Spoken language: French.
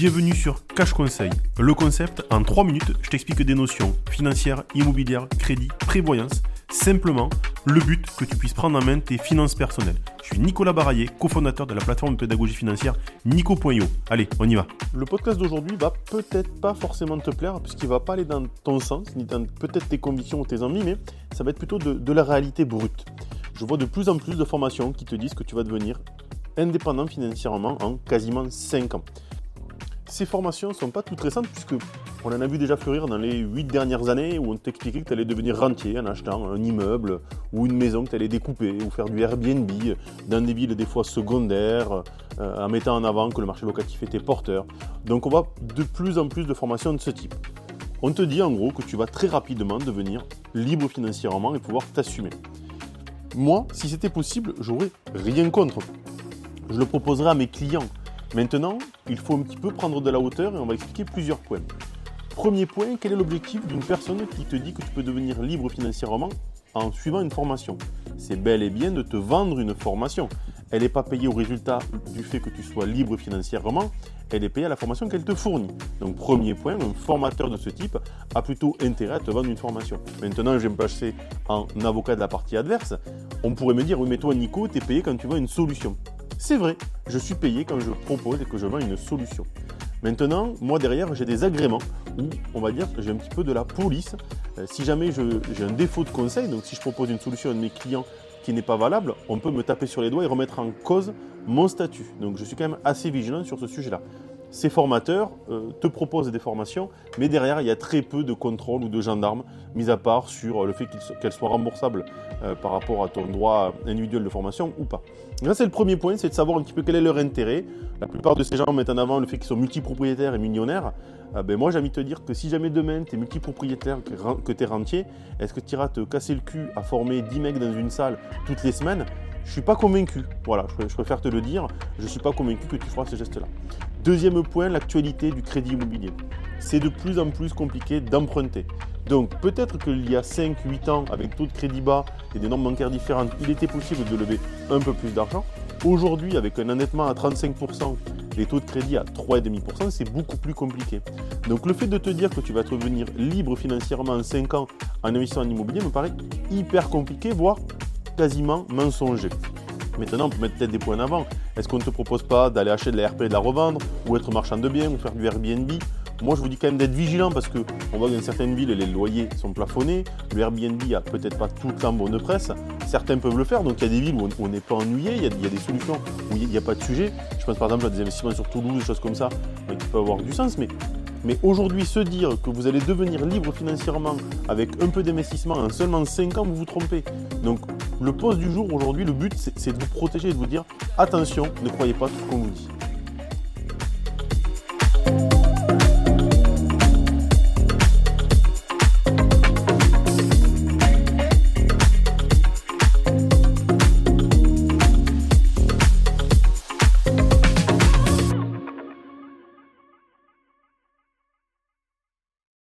Bienvenue sur Cash Conseil. Le concept, en 3 minutes, je t'explique des notions financières, immobilières, crédit, prévoyance. Simplement, le but que tu puisses prendre en main tes finances personnelles. Je suis Nicolas Baraillé, cofondateur de la plateforme de pédagogie financière Nico.io. Allez, on y va. Le podcast d'aujourd'hui va peut-être pas forcément te plaire, puisqu'il va pas aller dans ton sens, ni dans peut-être tes convictions ou tes envies, mais ça va être plutôt de, de la réalité brute. Je vois de plus en plus de formations qui te disent que tu vas devenir indépendant financièrement en quasiment 5 ans. Ces formations ne sont pas toutes récentes puisque on en a vu déjà fleurir dans les 8 dernières années où on t'expliquait que tu allais devenir rentier en achetant un immeuble ou une maison que tu allais découper ou faire du Airbnb dans des villes des fois secondaires euh, en mettant en avant que le marché locatif était porteur. Donc on voit de plus en plus de formations de ce type. On te dit en gros que tu vas très rapidement devenir libre financièrement et pouvoir t'assumer. Moi, si c'était possible, j'aurais rien contre. Je le proposerai à mes clients Maintenant, il faut un petit peu prendre de la hauteur et on va expliquer plusieurs points. Premier point, quel est l'objectif d'une personne qui te dit que tu peux devenir libre financièrement en suivant une formation? C'est bel et bien de te vendre une formation. Elle n'est pas payée au résultat du fait que tu sois libre financièrement, elle est payée à la formation qu'elle te fournit. Donc premier point, un formateur de ce type a plutôt intérêt à te vendre une formation. Maintenant, je vais me passer en avocat de la partie adverse. On pourrait me dire, oui mais toi Nico, tu es payé quand tu vends une solution. C'est vrai, je suis payé quand je propose et que je vends une solution. Maintenant, moi derrière, j'ai des agréments où, on va dire, j'ai un petit peu de la police. Euh, si jamais j'ai un défaut de conseil, donc si je propose une solution à mes clients qui n'est pas valable, on peut me taper sur les doigts et remettre en cause mon statut. Donc je suis quand même assez vigilant sur ce sujet-là ces formateurs euh, te proposent des formations, mais derrière, il y a très peu de contrôle ou de gendarmes, mis à part sur le fait qu'elles soient remboursables euh, par rapport à ton droit individuel de formation ou pas. Là, c'est le premier point, c'est de savoir un petit peu quel est leur intérêt. La plupart de ces gens mettent en avant le fait qu'ils sont multipropriétaires et millionnaires. Euh, ben moi, j'ai envie de te dire que si jamais demain, tu es multipropriétaire, que tu es rentier, est-ce que tu iras te casser le cul à former 10 mecs dans une salle toutes les semaines? Je suis pas convaincu. Voilà, je préfère te le dire. Je suis pas convaincu que tu feras ce geste-là. Deuxième point, l'actualité du crédit immobilier. C'est de plus en plus compliqué d'emprunter. Donc peut-être qu'il y a 5-8 ans, avec taux de crédit bas et des normes bancaires différentes, il était possible de lever un peu plus d'argent. Aujourd'hui, avec un endettement à 35%, les taux de crédit à 3,5%, c'est beaucoup plus compliqué. Donc le fait de te dire que tu vas te revenir libre financièrement en 5 ans en investissant en immobilier me paraît hyper compliqué, voire quasiment mensonger. Maintenant, on peut mettre peut-être des points en avant. Est-ce qu'on ne te propose pas d'aller acheter de la RP et de la revendre, ou être marchand de biens, ou faire du Airbnb? Moi, je vous dis quand même d'être vigilant parce qu'on voit que dans certaines villes, les loyers sont plafonnés. Le Airbnb a peut-être pas tout le temps bonne presse. Certains peuvent le faire. Donc, il y a des villes où on n'est pas ennuyé. Il y, a, des solutions où il n'y a, pas de sujet. Je pense par exemple à des investissements sur Toulouse, des choses comme ça, qui peuvent avoir du sens. Mais mais aujourd'hui, se dire que vous allez devenir libre financièrement avec un peu d'investissement en seulement 5 ans, vous vous trompez. Donc, le poste du jour aujourd'hui, le but, c'est de vous protéger et de vous dire attention, ne croyez pas tout ce qu'on vous dit.